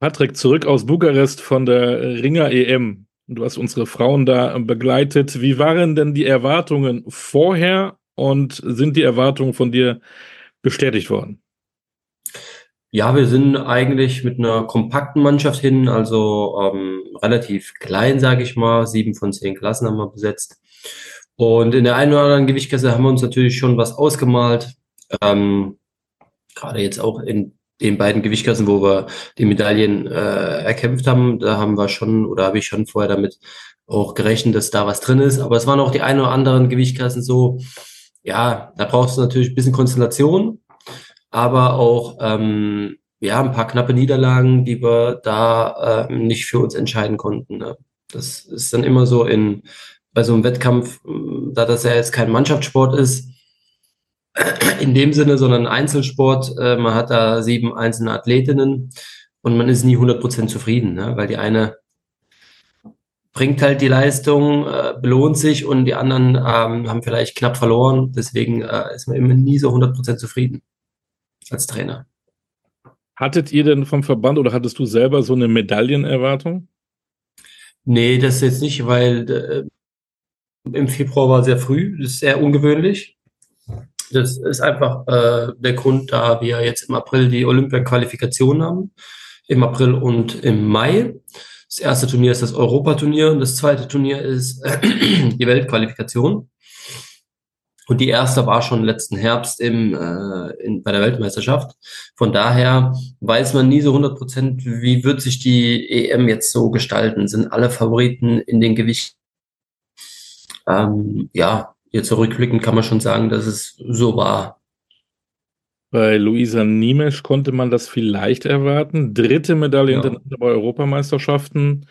Patrick, zurück aus Bukarest von der Ringer EM. Du hast unsere Frauen da begleitet. Wie waren denn die Erwartungen vorher und sind die Erwartungen von dir bestätigt worden? Ja, wir sind eigentlich mit einer kompakten Mannschaft hin, also ähm, relativ klein, sage ich mal. Sieben von zehn Klassen haben wir besetzt. Und in der einen oder anderen Gewichtsklasse haben wir uns natürlich schon was ausgemalt. Ähm, Gerade jetzt auch in den beiden Gewichtsklassen, wo wir die Medaillen äh, erkämpft haben, da haben wir schon oder habe ich schon vorher damit auch gerechnet, dass da was drin ist. Aber es waren auch die ein oder anderen Gewichtsklassen so, ja, da brauchst du natürlich ein bisschen Konstellation aber auch ähm, ja ein paar knappe Niederlagen, die wir da äh, nicht für uns entscheiden konnten. Ne? Das ist dann immer so in bei so einem Wettkampf, hm, da das ja jetzt kein Mannschaftssport ist, in dem Sinne, sondern ein Einzelsport. Äh, man hat da sieben einzelne Athletinnen und man ist nie 100% zufrieden, ne? weil die eine bringt halt die Leistung, äh, belohnt sich und die anderen ähm, haben vielleicht knapp verloren. Deswegen äh, ist man immer nie so 100% zufrieden als Trainer. Hattet ihr denn vom Verband oder hattest du selber so eine Medaillenerwartung? Nee, das jetzt nicht, weil äh, im Februar war sehr früh, das ist sehr ungewöhnlich. Das ist einfach äh, der Grund, da wir jetzt im April die Olympia-Qualifikation haben, im April und im Mai. Das erste Turnier ist das Europaturnier und das zweite Turnier ist äh, die Weltqualifikation. Und die erste war schon letzten Herbst im, äh, in, bei der Weltmeisterschaft. Von daher weiß man nie so 100 Prozent, wie wird sich die EM jetzt so gestalten. Sind alle Favoriten in den Gewichten? Ähm, ja, jetzt zurückblickend kann man schon sagen, dass es so war. Bei Luisa Niemesch konnte man das vielleicht erwarten. Dritte Medaille ja. bei Europameisterschaften.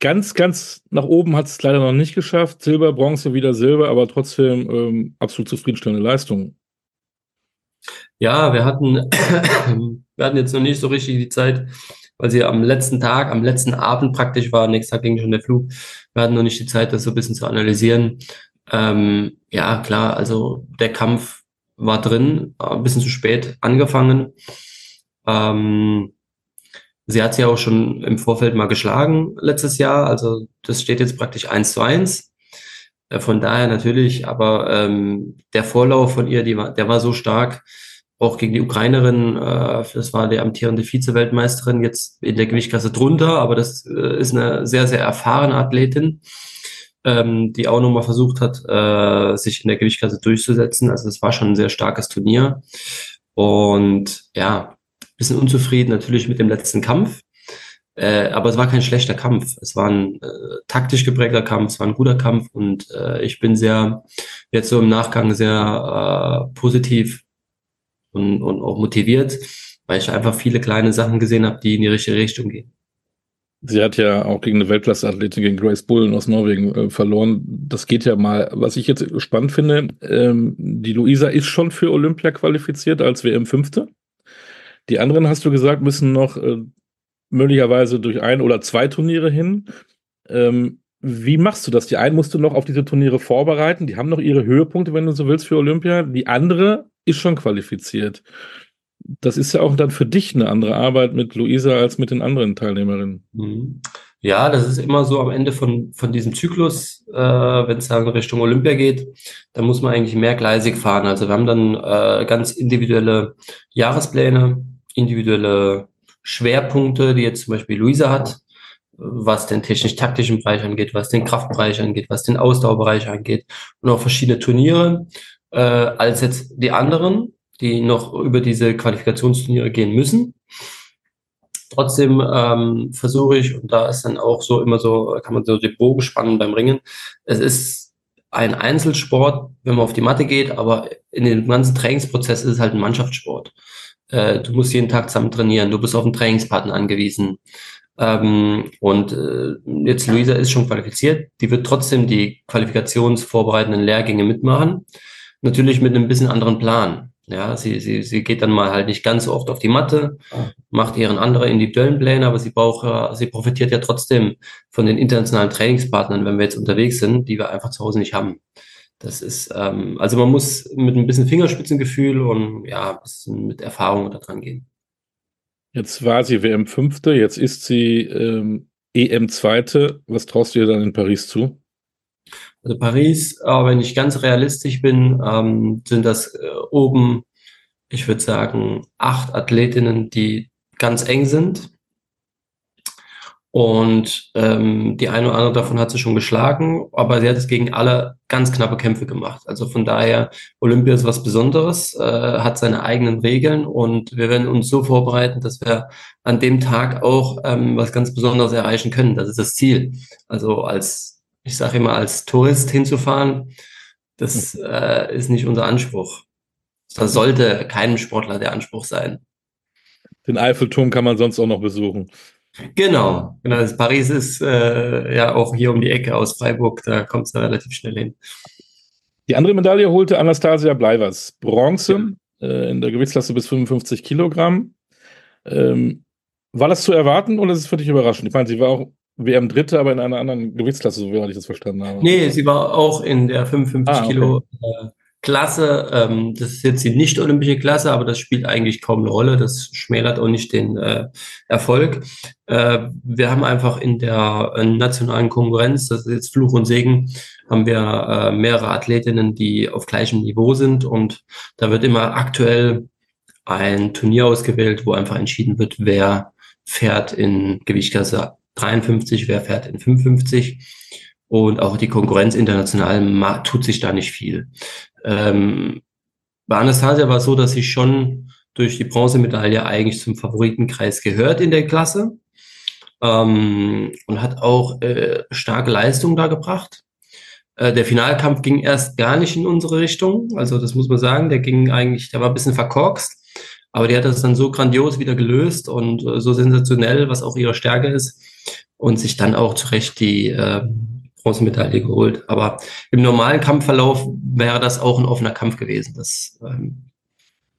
Ganz, ganz nach oben hat es leider noch nicht geschafft. Silber, Bronze, wieder Silber, aber trotzdem ähm, absolut zufriedenstellende Leistung. Ja, wir hatten, wir hatten jetzt noch nicht so richtig die Zeit, weil sie am letzten Tag, am letzten Abend praktisch war, nächsten Tag ging schon der Flug. Wir hatten noch nicht die Zeit, das so ein bisschen zu analysieren. Ähm, ja, klar, also der Kampf war drin, ein bisschen zu spät angefangen. Ähm, Sie hat sie auch schon im Vorfeld mal geschlagen letztes Jahr. Also das steht jetzt praktisch eins zu eins. Äh, von daher natürlich, aber ähm, der Vorlauf von ihr, die war, der war so stark, auch gegen die Ukrainerin, äh, das war die amtierende Vize-Weltmeisterin, jetzt in der Gewichtsklasse drunter, aber das äh, ist eine sehr, sehr erfahrene Athletin, ähm, die auch nochmal versucht hat, äh, sich in der Gewichtsklasse durchzusetzen. Also das war schon ein sehr starkes Turnier. Und ja, bisschen unzufrieden natürlich mit dem letzten Kampf. Äh, aber es war kein schlechter Kampf. Es war ein äh, taktisch geprägter Kampf, es war ein guter Kampf und äh, ich bin sehr, jetzt so im Nachgang sehr äh, positiv und, und auch motiviert, weil ich einfach viele kleine Sachen gesehen habe, die in die richtige Richtung gehen. Sie hat ja auch gegen eine Weltklasse-Athletin, gegen Grace Bullen aus Norwegen äh, verloren. Das geht ja mal. Was ich jetzt spannend finde, ähm, die Luisa ist schon für Olympia qualifiziert als WM-Fünfte. Die anderen, hast du gesagt, müssen noch äh, möglicherweise durch ein oder zwei Turniere hin. Ähm, wie machst du das? Die einen musst du noch auf diese Turniere vorbereiten. Die haben noch ihre Höhepunkte, wenn du so willst, für Olympia. Die andere ist schon qualifiziert. Das ist ja auch dann für dich eine andere Arbeit mit Luisa als mit den anderen Teilnehmerinnen. Mhm. Ja, das ist immer so am Ende von, von diesem Zyklus, äh, wenn es dann Richtung Olympia geht, da muss man eigentlich mehrgleisig fahren. Also wir haben dann äh, ganz individuelle Jahrespläne, individuelle Schwerpunkte, die jetzt zum Beispiel Luisa hat, was den technisch-taktischen Bereich angeht, was den Kraftbereich angeht, was den Ausdauerbereich angeht und auch verschiedene Turniere, äh, als jetzt die anderen, die noch über diese Qualifikationsturniere gehen müssen. Trotzdem ähm, versuche ich, und da ist dann auch so immer so, kann man so den Bogen spannen beim Ringen. Es ist ein Einzelsport, wenn man auf die Matte geht, aber in dem ganzen Trainingsprozess ist es halt ein Mannschaftssport. Äh, du musst jeden Tag zusammen trainieren, du bist auf einen Trainingspartner angewiesen. Ähm, und äh, jetzt Luisa ist schon qualifiziert, die wird trotzdem die qualifikationsvorbereitenden Lehrgänge mitmachen. Natürlich mit einem bisschen anderen Plan. Ja, sie, sie, sie geht dann mal halt nicht ganz so oft auf die Matte, macht ihren anderen individuellen Pläne, aber sie braucht, sie profitiert ja trotzdem von den internationalen Trainingspartnern, wenn wir jetzt unterwegs sind, die wir einfach zu Hause nicht haben. Das ist, ähm, also man muss mit ein bisschen Fingerspitzengefühl und ja, ein bisschen mit Erfahrung da dran gehen. Jetzt war sie WM Fünfte, jetzt ist sie ähm, EM Zweite. Was traust du ihr dann in Paris zu? Also Paris, äh, wenn ich ganz realistisch bin, ähm, sind das äh, oben, ich würde sagen, acht Athletinnen, die ganz eng sind. Und ähm, die eine oder andere davon hat sie schon geschlagen, aber sie hat es gegen alle ganz knappe Kämpfe gemacht. Also von daher, Olympia ist was Besonderes, äh, hat seine eigenen Regeln und wir werden uns so vorbereiten, dass wir an dem Tag auch ähm, was ganz Besonderes erreichen können. Das ist das Ziel. Also als, ich sage immer, als Tourist hinzufahren, das äh, ist nicht unser Anspruch. Das sollte keinem Sportler der Anspruch sein. Den Eiffelturm kann man sonst auch noch besuchen. Genau, genau. Das Paris ist äh, ja auch hier um die Ecke aus Freiburg, da kommt es relativ schnell hin. Die andere Medaille holte Anastasia Bleivers. Bronze ja. äh, in der Gewichtsklasse bis 55 Kilogramm. Ähm, war das zu erwarten oder ist es für dich überraschend? Ich meine, sie war auch WM Dritte, aber in einer anderen Gewichtsklasse, so wie ich das verstanden habe. Nee, sie war auch in der 55 ah, okay. Kilo äh, Klasse. Ähm, das ist jetzt die nicht-olympische Klasse, aber das spielt eigentlich kaum eine Rolle. Das schmälert auch nicht den äh, Erfolg. Äh, wir haben einfach in der nationalen Konkurrenz, das ist jetzt Fluch und Segen, haben wir mehrere Athletinnen, die auf gleichem Niveau sind und da wird immer aktuell ein Turnier ausgewählt, wo einfach entschieden wird, wer fährt in Gewichtsklasse 53, wer fährt in 55 und auch die Konkurrenz international tut sich da nicht viel. Ähm, bei Anastasia war es so, dass sie schon durch die Bronzemedaille eigentlich zum Favoritenkreis gehört in der Klasse ähm, und hat auch äh, starke Leistung da gebracht. Äh, der Finalkampf ging erst gar nicht in unsere Richtung, also das muss man sagen, der ging eigentlich, der war ein bisschen verkorkst, aber die hat das dann so grandios wieder gelöst und äh, so sensationell, was auch ihre Stärke ist und sich dann auch zu Recht die äh, Bronzemedaille geholt. Aber im normalen Kampfverlauf wäre das auch ein offener Kampf gewesen. Das ähm,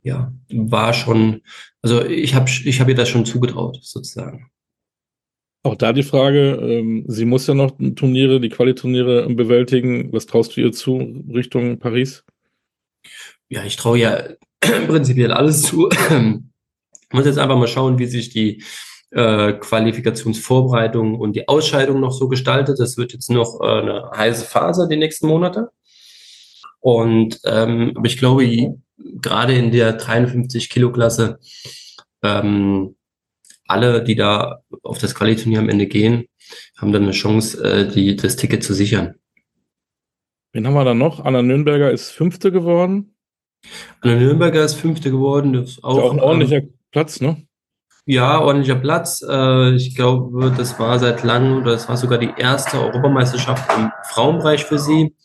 ja, war schon, also ich habe ich hab ihr das schon zugetraut, sozusagen. Auch da die Frage, ähm, sie muss ja noch Turniere, die Qualiturniere bewältigen. Was traust du ihr zu Richtung Paris? Ja, ich traue ja prinzipiell alles zu. ich muss jetzt einfach mal schauen, wie sich die äh, Qualifikationsvorbereitung und die Ausscheidung noch so gestaltet. Das wird jetzt noch äh, eine heiße Phase die nächsten Monate. Und ähm, aber ich glaube, gerade in der 53 Kilo Klasse ähm, alle, die da auf das Qualiturnier am Ende gehen, haben dann eine Chance, äh, die, das Ticket zu sichern. Wen haben wir da noch? Anna Nürnberger ist Fünfte geworden. Anna Nürnberger ist Fünfte geworden. Das ist auch, ist auch ein ordentlicher ähm, Platz, ne? Ja, ordentlicher Platz. Äh, ich glaube, das war seit langem, oder das war sogar die erste Europameisterschaft im Frauenbereich für sie.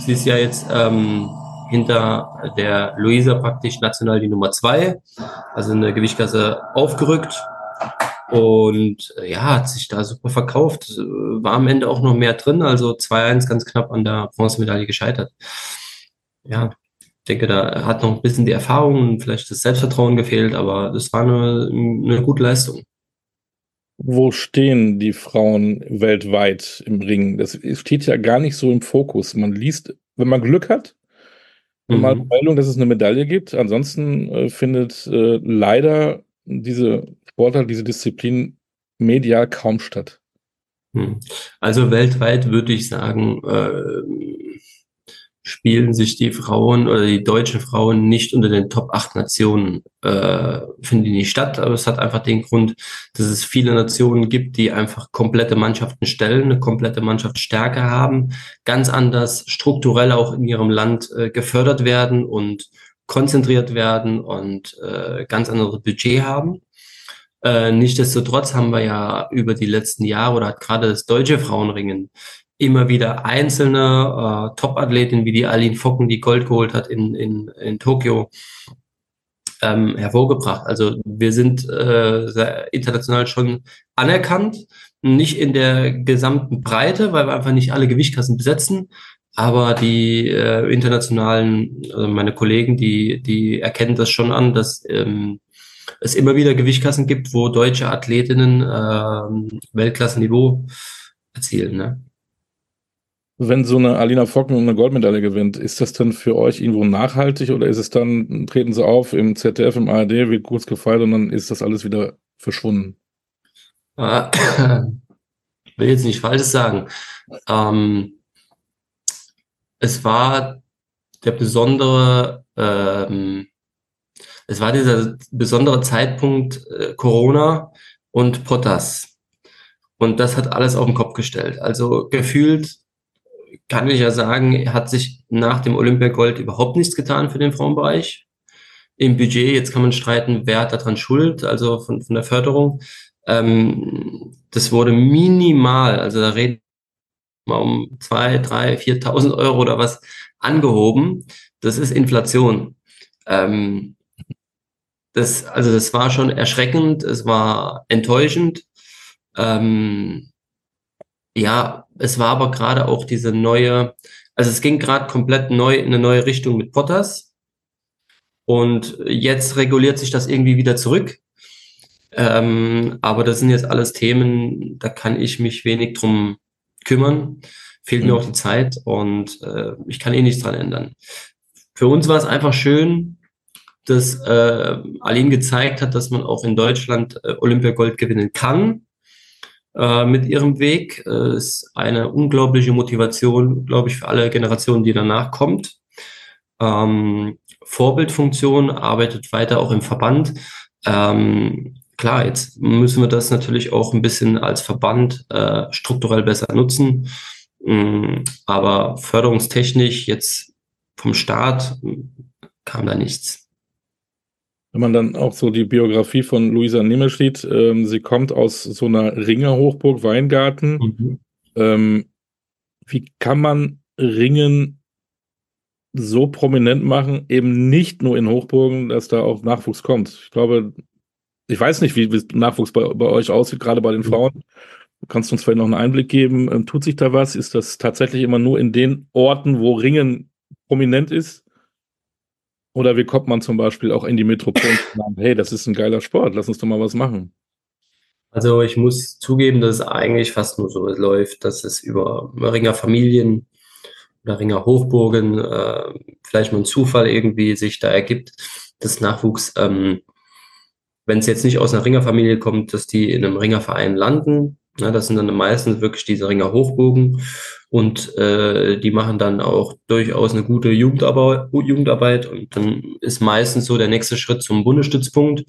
Sie ist ja jetzt ähm, hinter der Luisa praktisch national die Nummer zwei, also in der Gewichtsklasse aufgerückt. Und äh, ja, hat sich da super verkauft. War am Ende auch noch mehr drin, also 2-1 ganz knapp an der Bronzemedaille gescheitert. Ja, denke, da hat noch ein bisschen die Erfahrung und vielleicht das Selbstvertrauen gefehlt, aber das war eine, eine gute Leistung. Wo stehen die Frauen weltweit im Ring? Das steht ja gar nicht so im Fokus. Man liest, wenn man Glück hat, mhm. mal Meldung, dass es eine Medaille gibt. Ansonsten äh, findet äh, leider diese Sportart, diese Disziplin medial kaum statt. Hm. Also weltweit würde ich sagen, äh, spielen sich die Frauen oder die deutschen Frauen nicht unter den Top 8 Nationen, äh, finden die nicht statt. Aber es hat einfach den Grund, dass es viele Nationen gibt, die einfach komplette Mannschaften stellen, eine komplette Mannschaftsstärke haben, ganz anders strukturell auch in ihrem Land äh, gefördert werden und konzentriert werden und äh, ganz anderes Budget haben. Äh, Nichtsdestotrotz haben wir ja über die letzten Jahre oder hat gerade das deutsche Frauenringen immer wieder einzelne äh, Top-Athletinnen wie die Aline Focken, die Gold geholt hat in, in, in Tokio, ähm, hervorgebracht. Also wir sind äh, international schon anerkannt, nicht in der gesamten Breite, weil wir einfach nicht alle Gewichtklassen besetzen, aber die äh, internationalen, also meine Kollegen, die, die erkennen das schon an, dass ähm, es immer wieder Gewichtklassen gibt, wo deutsche Athletinnen äh, Weltklassenniveau erzielen. Ne? Wenn so eine Alina Focken eine Goldmedaille gewinnt, ist das dann für euch irgendwo nachhaltig oder ist es dann, treten sie auf im ZDF, im ARD, wird kurz gefeiert und dann ist das alles wieder verschwunden? Äh, ich will jetzt nicht Falsches sagen. Ähm, es war der besondere, ähm, es war dieser besondere Zeitpunkt äh, Corona und Potas. Und das hat alles auf den Kopf gestellt. Also gefühlt kann ich ja sagen, hat sich nach dem Olympiagold überhaupt nichts getan für den Frauenbereich. Im Budget, jetzt kann man streiten, wer hat daran Schuld, also von, von der Förderung. Ähm, das wurde minimal, also da reden wir um zwei, drei, viertausend Euro oder was angehoben. Das ist Inflation. Ähm, das, also das war schon erschreckend, es war enttäuschend. Ähm, ja, es war aber gerade auch diese neue, also es ging gerade komplett neu in eine neue Richtung mit Potters. Und jetzt reguliert sich das irgendwie wieder zurück. Ähm, aber das sind jetzt alles Themen, da kann ich mich wenig drum kümmern. Fehlt mhm. mir auch die Zeit und äh, ich kann eh nichts dran ändern. Für uns war es einfach schön, dass äh, Aline gezeigt hat, dass man auch in Deutschland äh, Olympiagold gewinnen kann äh, mit ihrem Weg. Äh, ist eine unglaubliche Motivation, glaube ich, für alle Generationen, die danach kommt. Ähm, Vorbildfunktion arbeitet weiter auch im Verband. Ähm, klar, jetzt müssen wir das natürlich auch ein bisschen als Verband äh, strukturell besser nutzen. Ähm, aber förderungstechnisch jetzt vom Staat kam da nichts. Wenn man dann auch so die Biografie von Luisa Niemisch sieht, ähm, sie kommt aus so einer Ringerhochburg Weingarten. Mhm. Ähm, wie kann man Ringen so prominent machen, eben nicht nur in Hochburgen, dass da auch Nachwuchs kommt? Ich glaube, ich weiß nicht, wie Nachwuchs bei, bei euch aussieht, gerade bei den mhm. Frauen. Du kannst uns vielleicht noch einen Einblick geben. Ähm, tut sich da was? Ist das tatsächlich immer nur in den Orten, wo Ringen prominent ist? Oder wie kommt man zum Beispiel auch in die Metropole und sagt, hey, das ist ein geiler Sport, lass uns doch mal was machen? Also ich muss zugeben, dass es eigentlich fast nur so läuft, dass es über Ringer Familien oder Ringer Hochburgen äh, vielleicht mal ein Zufall irgendwie sich da ergibt, dass Nachwuchs, ähm, wenn es jetzt nicht aus einer Ringerfamilie kommt, dass die in einem Ringerverein landen. Ja, das sind dann meistens wirklich diese Ringer Hochburgen und äh, die machen dann auch durchaus eine gute Jugendarbeit, Jugendarbeit und dann ist meistens so der nächste Schritt zum Bundesstützpunkt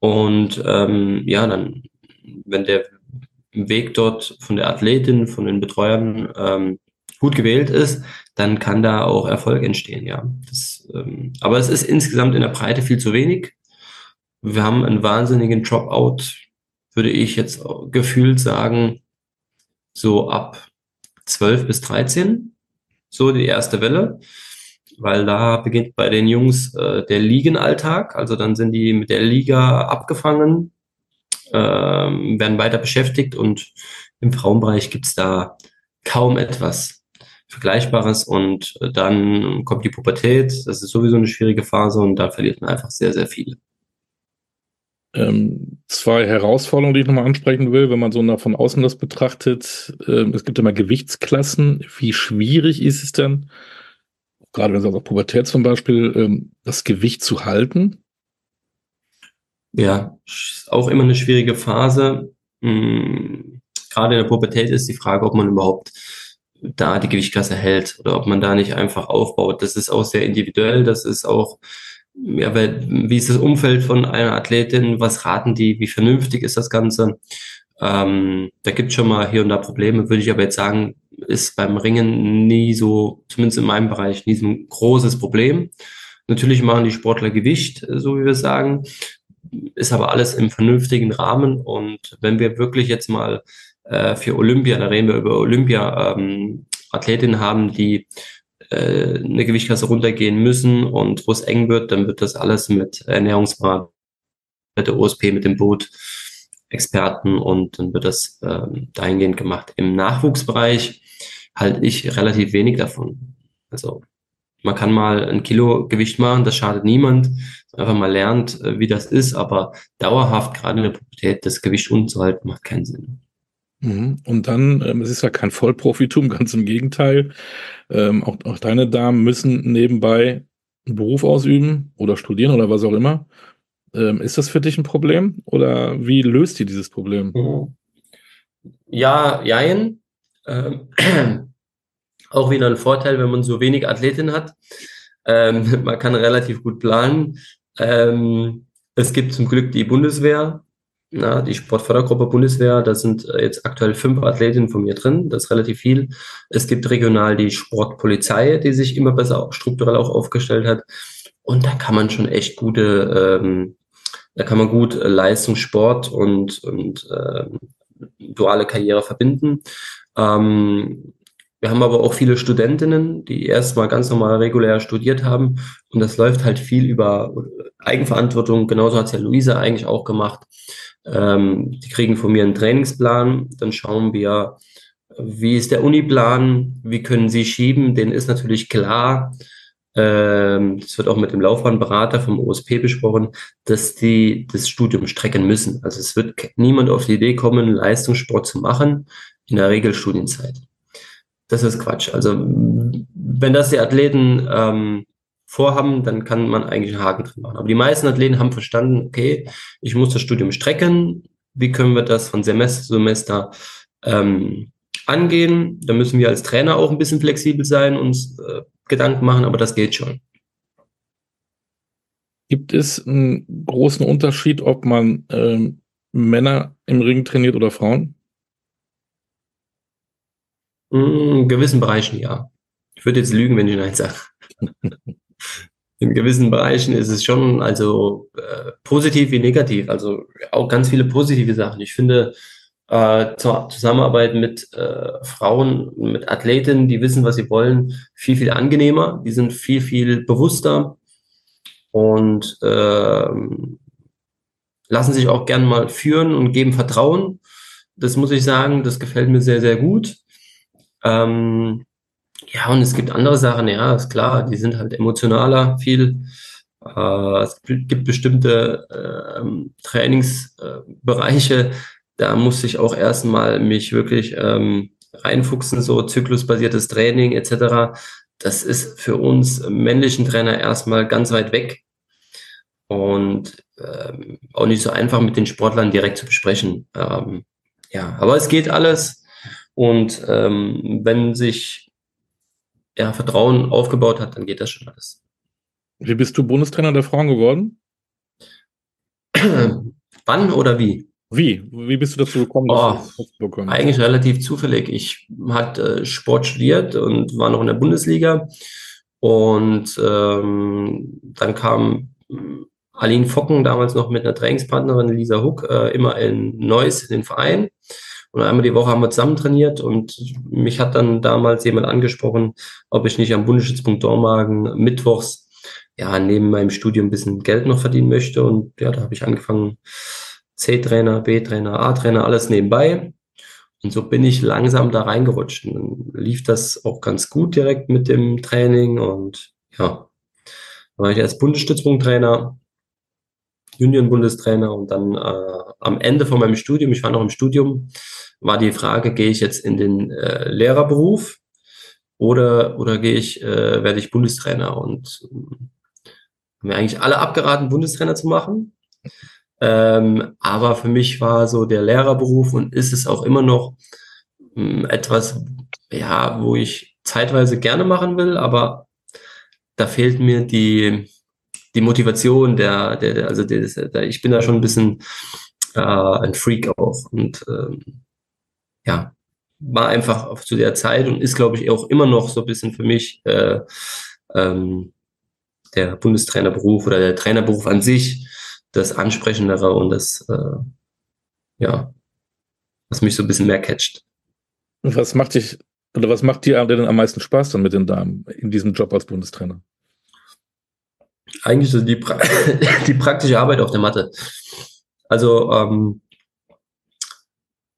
und ähm, ja, dann, wenn der Weg dort von der Athletin, von den Betreuern ähm, gut gewählt ist, dann kann da auch Erfolg entstehen, ja. Das, ähm, aber es ist insgesamt in der Breite viel zu wenig. Wir haben einen wahnsinnigen Dropout, würde ich jetzt gefühlt sagen, so ab 12 bis 13, so die erste Welle, weil da beginnt bei den Jungs äh, der Ligenalltag, also dann sind die mit der Liga abgefangen, äh, werden weiter beschäftigt und im Frauenbereich gibt's da kaum etwas Vergleichbares. Und dann kommt die Pubertät, das ist sowieso eine schwierige Phase und da verliert man einfach sehr, sehr viele ähm, zwei Herausforderungen, die ich nochmal ansprechen will, wenn man so nach von außen das betrachtet. Ähm, es gibt immer Gewichtsklassen. Wie schwierig ist es denn, gerade wenn es also Pubertät zum Beispiel, ähm, das Gewicht zu halten? Ja, auch immer eine schwierige Phase. Mhm. Gerade in der Pubertät ist die Frage, ob man überhaupt da die Gewichtsklasse hält oder ob man da nicht einfach aufbaut. Das ist auch sehr individuell. Das ist auch ja, wie ist das Umfeld von einer Athletin, was raten die, wie vernünftig ist das Ganze? Ähm, da gibt schon mal hier und da Probleme, würde ich aber jetzt sagen, ist beim Ringen nie so, zumindest in meinem Bereich, nie so ein großes Problem. Natürlich machen die Sportler Gewicht, so wie wir sagen, ist aber alles im vernünftigen Rahmen. Und wenn wir wirklich jetzt mal äh, für Olympia, da reden wir über Olympia, ähm, Athletinnen haben, die äh, eine Gewichtsklasse runtergehen müssen und wo es eng wird, dann wird das alles mit Ernährungsberatung, mit der OSP, mit dem Boot, Experten und dann wird das ähm, dahingehend gemacht. Im Nachwuchsbereich halte ich relativ wenig davon. Also man kann mal ein Kilo Gewicht machen, das schadet niemand. Einfach mal lernt, äh, wie das ist, aber dauerhaft gerade in der Pubertät das Gewicht unten zu halten, macht keinen Sinn. Mhm. Und dann, ähm, es ist ja kein Vollprofitum, ganz im Gegenteil. Ähm, auch, auch deine Damen müssen nebenbei einen Beruf ausüben oder studieren oder was auch immer. Ähm, ist das für dich ein Problem oder wie löst ihr dieses Problem? Mhm. Ja, jein. Ähm, auch wieder ein Vorteil, wenn man so wenig Athletinnen hat. Ähm, man kann relativ gut planen. Ähm, es gibt zum Glück die Bundeswehr, na, die Sportfördergruppe Bundeswehr, da sind äh, jetzt aktuell fünf Athletinnen von mir drin, das ist relativ viel. Es gibt regional die Sportpolizei, die sich immer besser strukturell auch aufgestellt hat. Und da kann man schon echt gute, ähm, da kann man gut äh, Leistungssport und, und ähm, duale Karriere verbinden. Ähm, wir haben aber auch viele Studentinnen, die erstmal ganz normal regulär studiert haben. Und das läuft halt viel über Eigenverantwortung. Genauso hat es ja Luisa eigentlich auch gemacht. Ähm, die kriegen von mir einen Trainingsplan. Dann schauen wir, wie ist der Uniplan? Wie können sie schieben? Den ist natürlich klar. Ähm, das wird auch mit dem Laufbahnberater vom OSP besprochen, dass die das Studium strecken müssen. Also es wird niemand auf die Idee kommen, Leistungssport zu machen in der Regelstudienzeit das ist Quatsch. Also wenn das die Athleten ähm, vorhaben, dann kann man eigentlich einen Haken drin machen. Aber die meisten Athleten haben verstanden, okay, ich muss das Studium strecken. Wie können wir das von Semester zu Semester ähm, angehen? Da müssen wir als Trainer auch ein bisschen flexibel sein, uns äh, Gedanken machen, aber das geht schon. Gibt es einen großen Unterschied, ob man ähm, Männer im Ring trainiert oder Frauen? In gewissen Bereichen ja. Ich würde jetzt lügen, wenn ich Nein sage. In gewissen Bereichen ist es schon also äh, positiv wie negativ. Also auch ganz viele positive Sachen. Ich finde äh, zur Zusammenarbeit mit äh, Frauen, mit Athletinnen, die wissen, was sie wollen, viel, viel angenehmer. Die sind viel, viel bewusster und äh, lassen sich auch gern mal führen und geben Vertrauen. Das muss ich sagen, das gefällt mir sehr, sehr gut. Ähm, ja, und es gibt andere Sachen, ja, ist klar, die sind halt emotionaler viel. Äh, es gibt bestimmte äh, Trainingsbereiche, da muss ich auch erstmal mich wirklich ähm, reinfuchsen, so zyklusbasiertes Training etc. Das ist für uns männlichen Trainer erstmal ganz weit weg und ähm, auch nicht so einfach mit den Sportlern direkt zu besprechen. Ähm, ja, aber es geht alles. Und ähm, wenn sich ja, Vertrauen aufgebaut hat, dann geht das schon alles. Wie bist du Bundestrainer der Frauen geworden? Wann oder wie? Wie? Wie bist du dazu gekommen, oh, das Eigentlich relativ zufällig. Ich hatte äh, Sport studiert und war noch in der Bundesliga. Und ähm, dann kam hm, Aline Focken, damals noch mit einer Trainingspartnerin Lisa Huck, äh, immer in Neuss in den Verein. Und einmal die Woche haben wir zusammen trainiert und mich hat dann damals jemand angesprochen, ob ich nicht am Bundesstützpunkt Dormagen mittwochs ja neben meinem Studium ein bisschen Geld noch verdienen möchte. Und ja, da habe ich angefangen, C-Trainer, B-Trainer, A-Trainer, alles nebenbei. Und so bin ich langsam da reingerutscht. Und dann lief das auch ganz gut direkt mit dem Training. Und ja, da war ich erst Bundesstützpunkttrainer, Union-Bundestrainer und dann äh, am Ende von meinem Studium, ich war noch im Studium, war die Frage, gehe ich jetzt in den äh, Lehrerberuf oder, oder gehe ich, äh, werde ich Bundestrainer? Und äh, haben mir eigentlich alle abgeraten, Bundestrainer zu machen. Ähm, aber für mich war so der Lehrerberuf und ist es auch immer noch ähm, etwas, ja, wo ich zeitweise gerne machen will, aber da fehlt mir die, die Motivation, der, der, der also der, der, ich bin da schon ein bisschen äh, ein Freak auch und ähm, ja, war einfach zu der Zeit und ist, glaube ich, auch immer noch so ein bisschen für mich äh, ähm, der Bundestrainerberuf oder der Trainerberuf an sich das Ansprechendere und das, äh, ja, was mich so ein bisschen mehr catcht. Was macht dich oder was macht dir denn am meisten Spaß dann mit den Damen in diesem Job als Bundestrainer? Eigentlich ist die, pra die praktische Arbeit auf der Matte. Also ähm,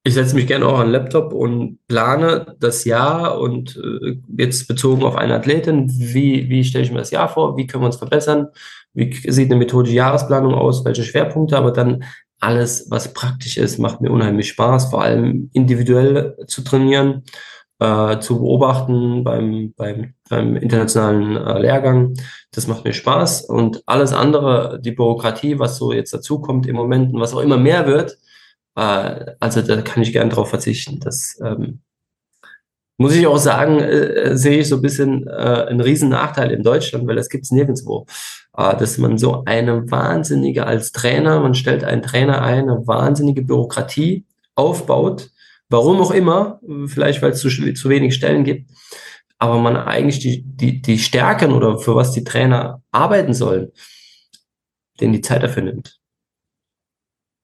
ich setze mich gerne auch an den Laptop und plane das Jahr und äh, jetzt bezogen auf eine Athletin, wie, wie stelle ich mir das Jahr vor, wie können wir uns verbessern, wie sieht eine methodische Jahresplanung aus, welche Schwerpunkte, aber dann alles, was praktisch ist, macht mir unheimlich Spaß, vor allem individuell zu trainieren äh, zu beobachten beim, beim, beim internationalen äh, Lehrgang. Das macht mir Spaß. Und alles andere, die Bürokratie, was so jetzt dazukommt im Moment und was auch immer mehr wird, äh, also da kann ich gern drauf verzichten. Das ähm, muss ich auch sagen, äh, sehe ich so ein bisschen äh, einen riesen Nachteil in Deutschland, weil das gibt's nirgendwo. Äh, dass man so eine wahnsinnige als Trainer, man stellt einen Trainer ein, eine wahnsinnige Bürokratie aufbaut, Warum auch immer, vielleicht weil es zu, zu wenig Stellen gibt, aber man eigentlich die, die, die Stärken oder für was die Trainer arbeiten sollen, denen die Zeit dafür nimmt.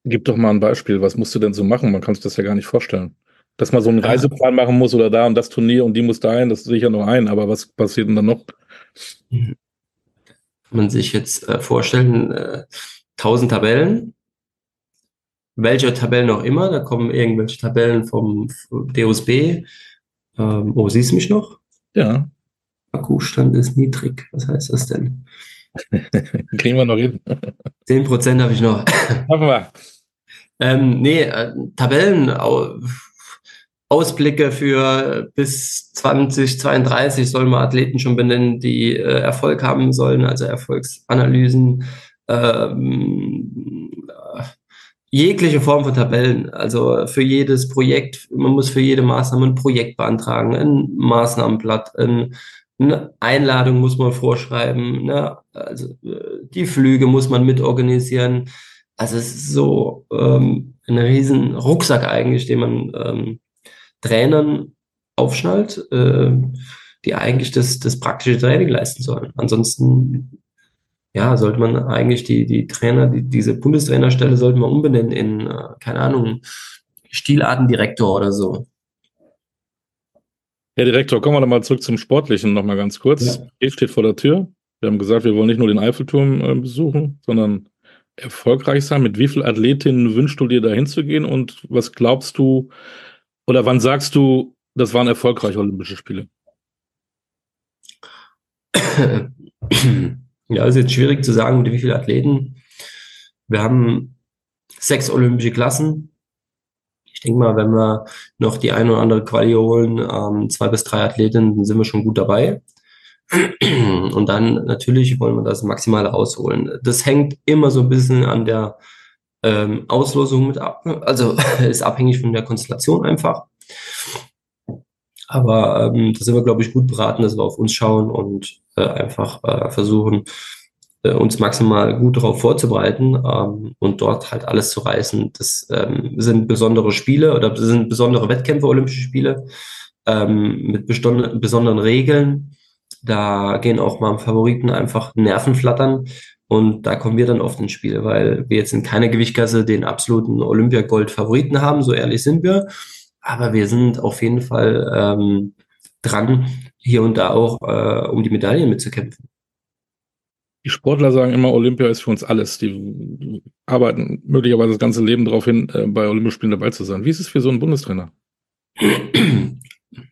Gib doch mal ein Beispiel. Was musst du denn so machen? Man kann sich das ja gar nicht vorstellen. Dass man so einen Reiseplan machen muss oder da und das Turnier und die muss dahin, das sehe ich ja noch ein. Aber was passiert denn dann noch? Kann man sich jetzt äh, vorstellen, äh, 1000 Tabellen, welche Tabellen auch immer. Da kommen irgendwelche Tabellen vom DOSB. Ähm, oh, siehst du mich noch? Ja. Akkustand ist niedrig. Was heißt das denn? Kriegen wir noch hin. 10 Prozent habe ich noch. Machen wir. Ähm, nee, äh, Tabellen, Ausblicke für bis 2032 sollen wir Athleten schon benennen, die äh, Erfolg haben sollen, also Erfolgsanalysen. Ähm, jegliche Form von Tabellen, also für jedes Projekt, man muss für jede Maßnahme ein Projekt beantragen, ein Maßnahmenblatt, ein, eine Einladung muss man vorschreiben, ne? also äh, die Flüge muss man mitorganisieren. Also es ist so ähm, ein riesen Rucksack eigentlich, den man ähm, Trainern aufschnallt, äh, die eigentlich das, das praktische Training leisten sollen. Ansonsten ja, sollte man eigentlich die, die Trainer, die, diese Bundestrainerstelle sollte man umbenennen in, äh, keine Ahnung, Stilartendirektor oder so. Herr Direktor, kommen wir nochmal zurück zum Sportlichen nochmal ganz kurz. Ja. E steht vor der Tür. Wir haben gesagt, wir wollen nicht nur den Eiffelturm äh, besuchen, sondern erfolgreich sein. Mit wie vielen Athletinnen wünschst du dir da hinzugehen und was glaubst du oder wann sagst du, das waren erfolgreiche Olympische Spiele? Ja, ist jetzt schwierig zu sagen, mit wie viele Athleten. Wir haben sechs olympische Klassen. Ich denke mal, wenn wir noch die eine oder andere Quali holen, ähm, zwei bis drei Athletinnen, dann sind wir schon gut dabei. Und dann natürlich wollen wir das Maximale rausholen. Das hängt immer so ein bisschen an der ähm, Auslosung mit ab. Also ist abhängig von der Konstellation einfach. Aber ähm, da sind wir, glaube ich, gut beraten, dass wir auf uns schauen und äh, einfach äh, versuchen, äh, uns maximal gut darauf vorzubereiten ähm, und dort halt alles zu reißen. Das ähm, sind besondere Spiele oder sind besondere Wettkämpfe, Olympische Spiele ähm, mit besonderen Regeln. Da gehen auch mal Favoriten einfach Nerven flattern. Und da kommen wir dann oft ins Spiel, weil wir jetzt in keiner Gewichtklasse den absoluten Olympiagold-Favoriten haben, so ehrlich sind wir. Aber wir sind auf jeden Fall ähm, dran, hier und da auch äh, um die Medaillen mitzukämpfen. Die Sportler sagen immer, Olympia ist für uns alles. Die arbeiten möglicherweise das ganze Leben darauf hin, äh, bei Olympischen Spielen dabei zu sein. Wie ist es für so einen Bundestrainer?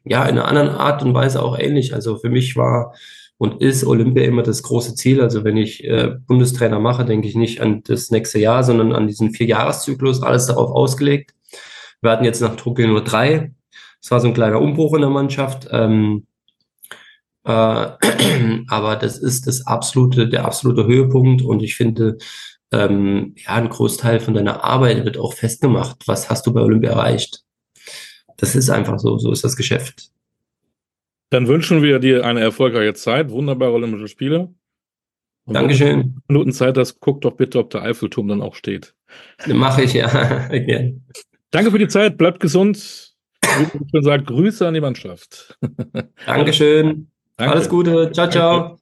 Ja, in einer anderen Art und Weise auch ähnlich. Also für mich war und ist Olympia immer das große Ziel. Also wenn ich äh, Bundestrainer mache, denke ich nicht an das nächste Jahr, sondern an diesen Vierjahreszyklus, alles darauf ausgelegt. Wir hatten jetzt nach Tokio nur drei. Es war so ein kleiner Umbruch in der Mannschaft. Ähm, äh, aber das ist das absolute, der absolute Höhepunkt und ich finde, ähm, ja, ein Großteil von deiner Arbeit wird auch festgemacht. Was hast du bei Olympia erreicht? Das ist einfach so, so ist das Geschäft. Dann wünschen wir dir eine erfolgreiche Zeit, wunderbare Olympische Spiele. Und Dankeschön. Minuten Zeit hast, guck doch bitte, ob der Eiffelturm dann auch steht. Mache ich, ja. Danke für die Zeit, bleibt gesund. Ich sagt Grüße an die Mannschaft. Dankeschön. Danke. Alles Gute. Ciao, ciao.